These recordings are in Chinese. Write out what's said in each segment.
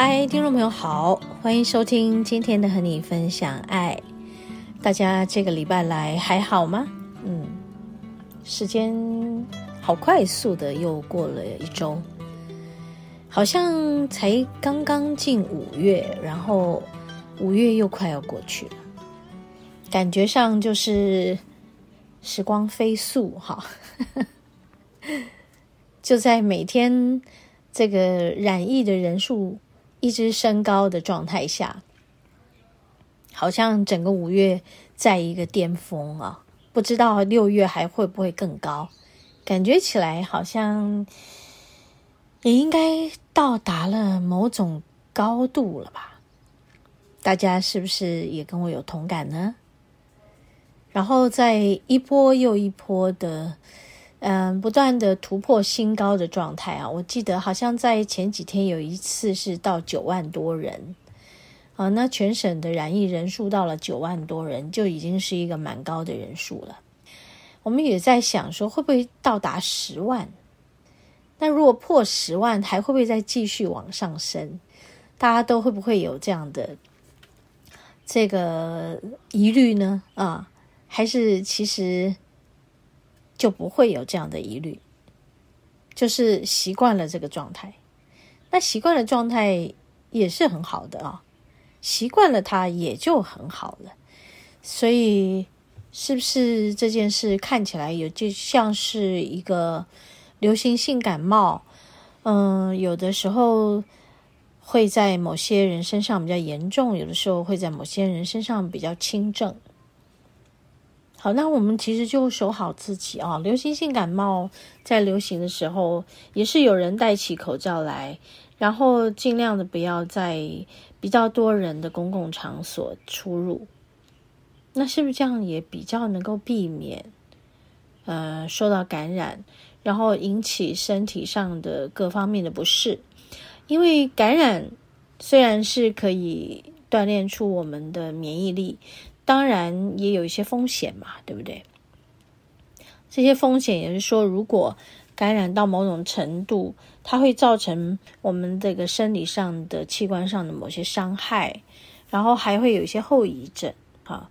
嗨，听众朋友好，欢迎收听今天的和你分享爱。大家这个礼拜来还好吗？嗯，时间好快速的又过了一周，好像才刚刚进五月，然后五月又快要过去了，感觉上就是时光飞速哈。就在每天这个染疫的人数。一直升高的状态下，好像整个五月在一个巅峰啊，不知道六月还会不会更高？感觉起来好像也应该到达了某种高度了吧？大家是不是也跟我有同感呢？然后在一波又一波的。嗯，不断的突破新高的状态啊！我记得好像在前几天有一次是到九万多人啊，那全省的染疫人数到了九万多人，就已经是一个蛮高的人数了。我们也在想说，会不会到达十万？那如果破十万，还会不会再继续往上升？大家都会不会有这样的这个疑虑呢？啊，还是其实？就不会有这样的疑虑，就是习惯了这个状态。那习惯的状态也是很好的啊，习惯了它也就很好了。所以，是不是这件事看起来有就像是一个流行性感冒？嗯，有的时候会在某些人身上比较严重，有的时候会在某些人身上比较轻症。好，那我们其实就守好自己啊。流行性感冒在流行的时候，也是有人戴起口罩来，然后尽量的不要在比较多人的公共场所出入。那是不是这样也比较能够避免呃受到感染，然后引起身体上的各方面的不适？因为感染虽然是可以锻炼出我们的免疫力。当然也有一些风险嘛，对不对？这些风险也是说，如果感染到某种程度，它会造成我们这个生理上的器官上的某些伤害，然后还会有一些后遗症啊。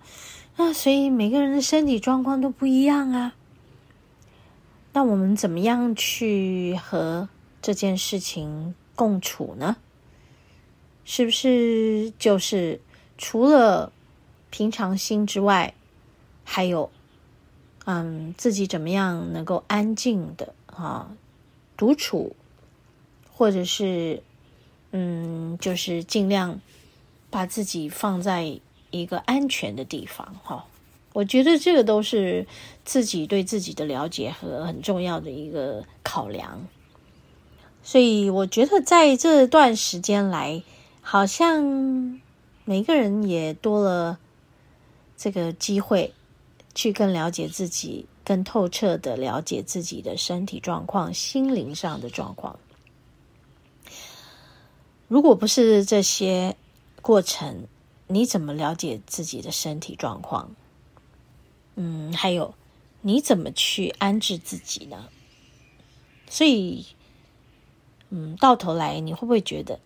那所以每个人的身体状况都不一样啊。那我们怎么样去和这件事情共处呢？是不是就是除了平常心之外，还有，嗯，自己怎么样能够安静的啊独处，或者是，嗯，就是尽量把自己放在一个安全的地方哈。我觉得这个都是自己对自己的了解和很重要的一个考量。所以我觉得在这段时间来，好像每个人也多了。这个机会，去更了解自己，更透彻的了解自己的身体状况、心灵上的状况。如果不是这些过程，你怎么了解自己的身体状况？嗯，还有你怎么去安置自己呢？所以，嗯，到头来你会不会觉得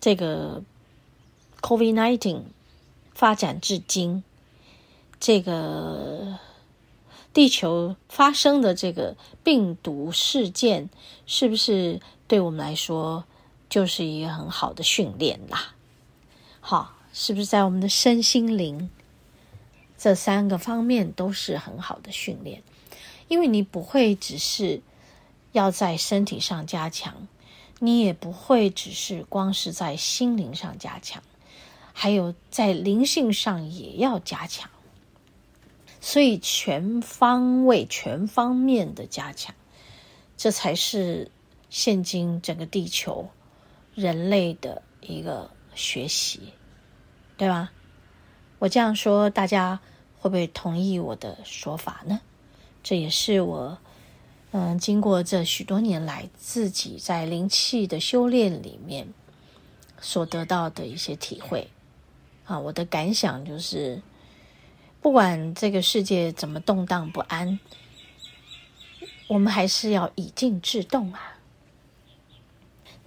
这个 COVID-19？发展至今，这个地球发生的这个病毒事件，是不是对我们来说就是一个很好的训练啦？好，是不是在我们的身心灵这三个方面都是很好的训练？因为你不会只是要在身体上加强，你也不会只是光是在心灵上加强。还有在灵性上也要加强，所以全方位、全方面的加强，这才是现今整个地球人类的一个学习对吧？我这样说，大家会不会同意我的说法呢？这也是我，嗯，经过这许多年来自己在灵气的修炼里面所得到的一些体会啊。我的感想就是，不管这个世界怎么动荡不安，我们还是要以静制动啊。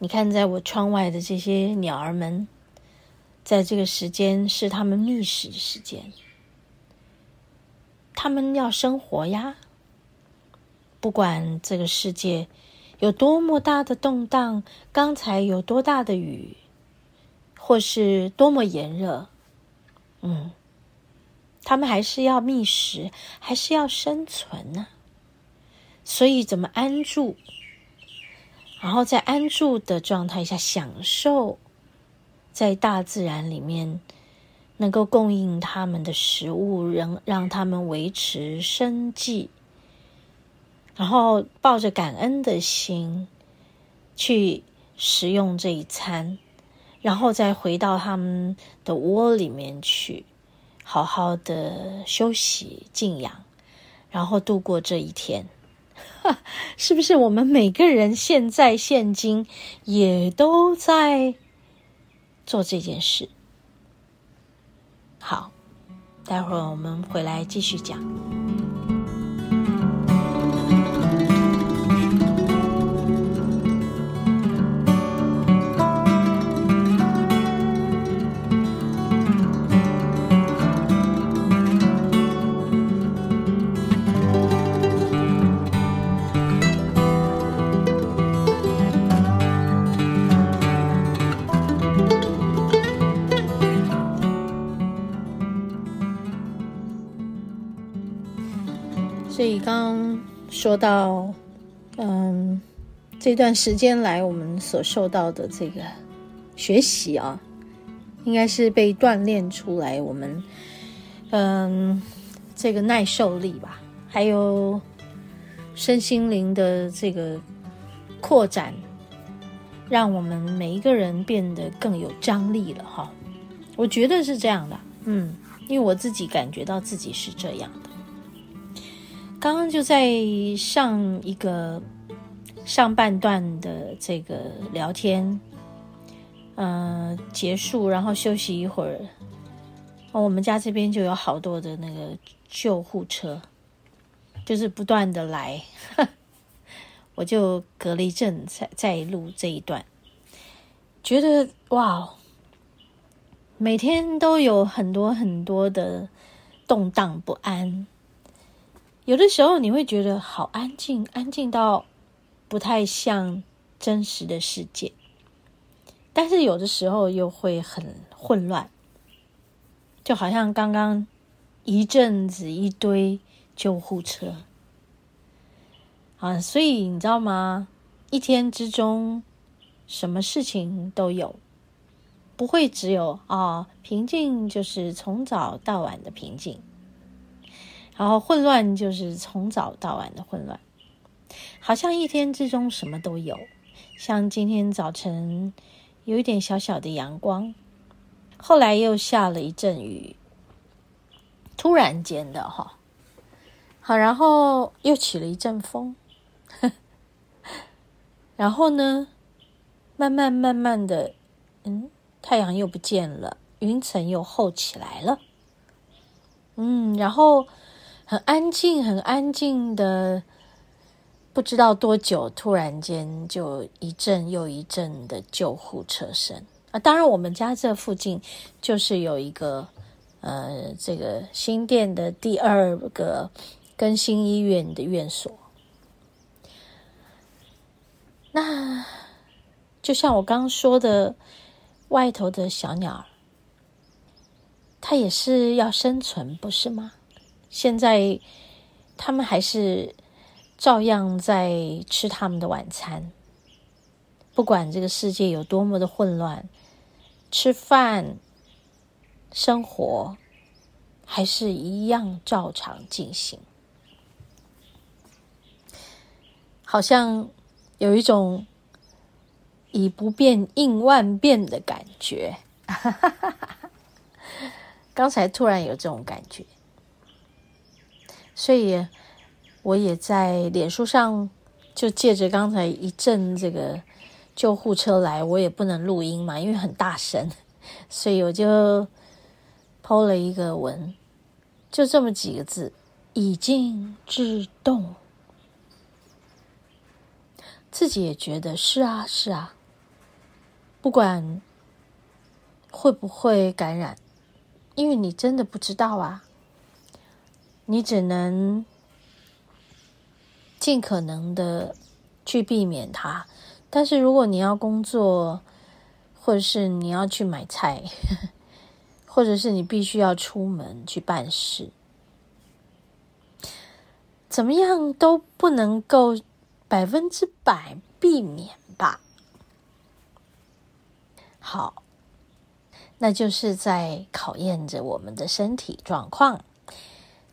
你看，在我窗外的这些鸟儿们，在这个时间是他们觅食的时间，他们要生活呀。不管这个世界有多么大的动荡，刚才有多大的雨，或是多么炎热，嗯，他们还是要觅食，还是要生存呢。所以，怎么安住？然后在安住的状态下，享受在大自然里面能够供应他们的食物，让让他们维持生计。然后抱着感恩的心去食用这一餐，然后再回到他们的窝里面去，好好的休息静养，然后度过这一天。是不是我们每个人现在现今也都在做这件事？好，待会儿我们回来继续讲。所以刚刚说到，嗯，这段时间来我们所受到的这个学习啊，应该是被锻炼出来我们，嗯，这个耐受力吧，还有身心灵的这个扩展，让我们每一个人变得更有张力了哈。我觉得是这样的，嗯，因为我自己感觉到自己是这样的。刚刚就在上一个上半段的这个聊天，嗯、呃，结束，然后休息一会儿。哦，我们家这边就有好多的那个救护车，就是不断的来。我就隔了一阵再再录这一段，觉得哇，每天都有很多很多的动荡不安。有的时候你会觉得好安静，安静到不太像真实的世界，但是有的时候又会很混乱，就好像刚刚一阵子一堆救护车啊，所以你知道吗？一天之中什么事情都有，不会只有啊平静，就是从早到晚的平静。然后混乱就是从早到晚的混乱，好像一天之中什么都有。像今天早晨有一点小小的阳光，后来又下了一阵雨，突然间的哈。好，然后又起了一阵风，然后呢，慢慢慢慢的，嗯，太阳又不见了，云层又厚起来了，嗯，然后。很安静，很安静的，不知道多久，突然间就一阵又一阵的救护车声啊！当然，我们家这附近就是有一个呃，这个新店的第二个更新医院的院所。那就像我刚说的，外头的小鸟，它也是要生存，不是吗？现在，他们还是照样在吃他们的晚餐。不管这个世界有多么的混乱，吃饭、生活还是一样照常进行。好像有一种以不变应万变的感觉。刚才突然有这种感觉，所以我也在脸书上就借着刚才一阵这个救护车来，我也不能录音嘛，因为很大声，所以我就 po 了一个文，就这么几个字：已经制动。自己也觉得是啊，是啊，不管会不会感染，因为你真的不知道啊，你只能尽可能的去避免它。但是如果你要工作，或者是你要去买菜，或者是你必须要出门去办事，怎么样都不能够。百分之百避免吧。好，那就是在考验着我们的身体状况，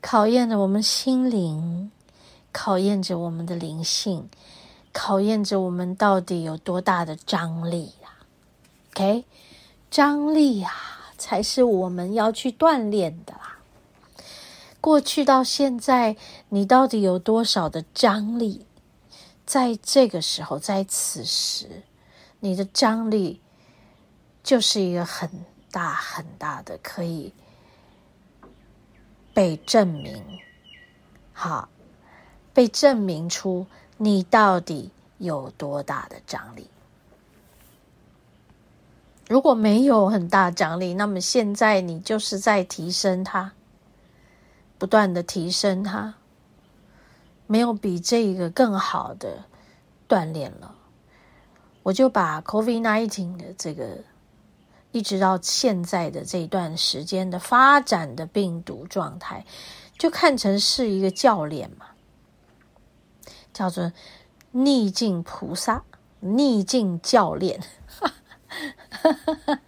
考验着我们心灵，考验着我们的灵性，考验着我们到底有多大的张力啊？OK，张力啊，才是我们要去锻炼的啦。过去到现在，你到底有多少的张力？在这个时候，在此时，你的张力就是一个很大很大的，可以被证明，好，被证明出你到底有多大的张力。如果没有很大张力，那么现在你就是在提升它，不断的提升它。没有比这个更好的锻炼了，我就把 COVID-19 的这个一直到现在的这段时间的发展的病毒状态，就看成是一个教练嘛，叫做逆境菩萨、逆境教练，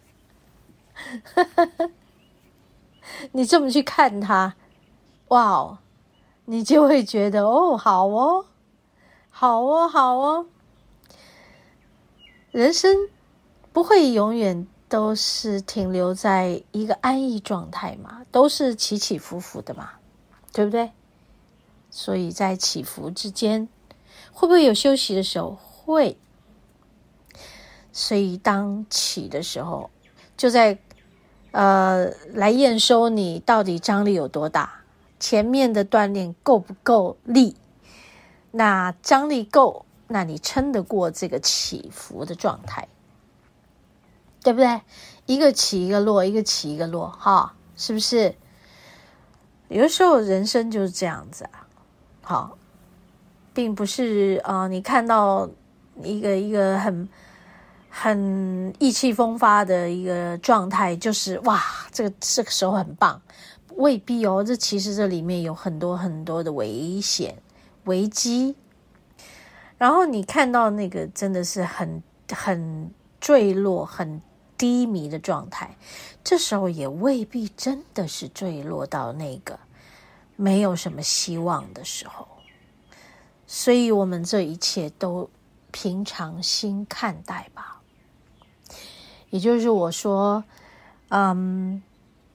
你这么去看他，哇哦！你就会觉得哦，好哦，好哦，好哦。人生不会永远都是停留在一个安逸状态嘛，都是起起伏伏的嘛，对不对？所以在起伏之间，会不会有休息的时候？会。所以当起的时候，就在呃来验收你到底张力有多大。前面的锻炼够不够力？那张力够，那你撑得过这个起伏的状态，对不对？一个起一个落，一个起一个落，哈，是不是？有的时候人生就是这样子啊，好，并不是啊、你看到一个一个很很意气风发的一个状态，就是哇，这个这个时候很棒。未必哦，这其实这里面有很多很多的危险、危机。然后你看到那个真的是很很坠落、很低迷的状态，这时候也未必真的是坠落到那个没有什么希望的时候。所以，我们这一切都平常心看待吧。也就是我说，嗯。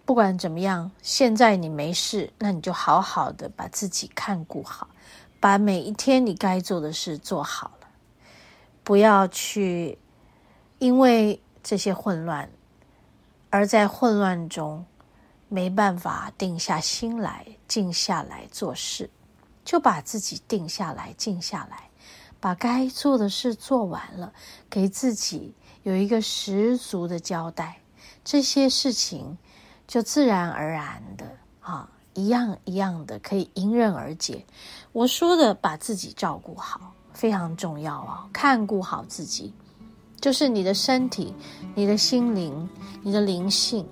不管怎么样，现在你没事，那你就好好的把自己看顾好，把每一天你该做的事做好了，不要去因为这些混乱而在混乱中没办法定下心来，静下来做事，就把自己定下来，静下来，把该做的事做完了，给自己有一个十足的交代，这些事情。就自然而然的啊，一样一样的可以迎刃而解。我说的把自己照顾好非常重要啊，看顾好自己，就是你的身体、你的心灵、你的灵性，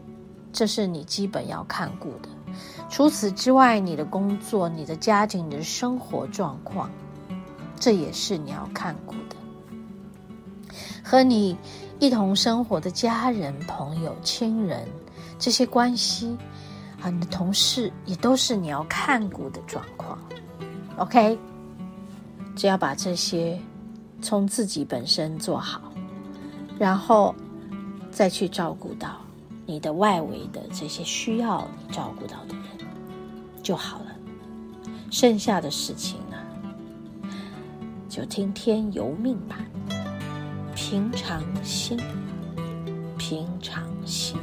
这是你基本要看顾的。除此之外，你的工作、你的家庭、你的生活状况，这也是你要看顾的。和你一同生活的家人、朋友、亲人。这些关系啊，你的同事也都是你要看顾的状况，OK？只要把这些从自己本身做好，然后再去照顾到你的外围的这些需要你照顾到的人就好了，剩下的事情啊，就听天由命吧。平常心，平常心。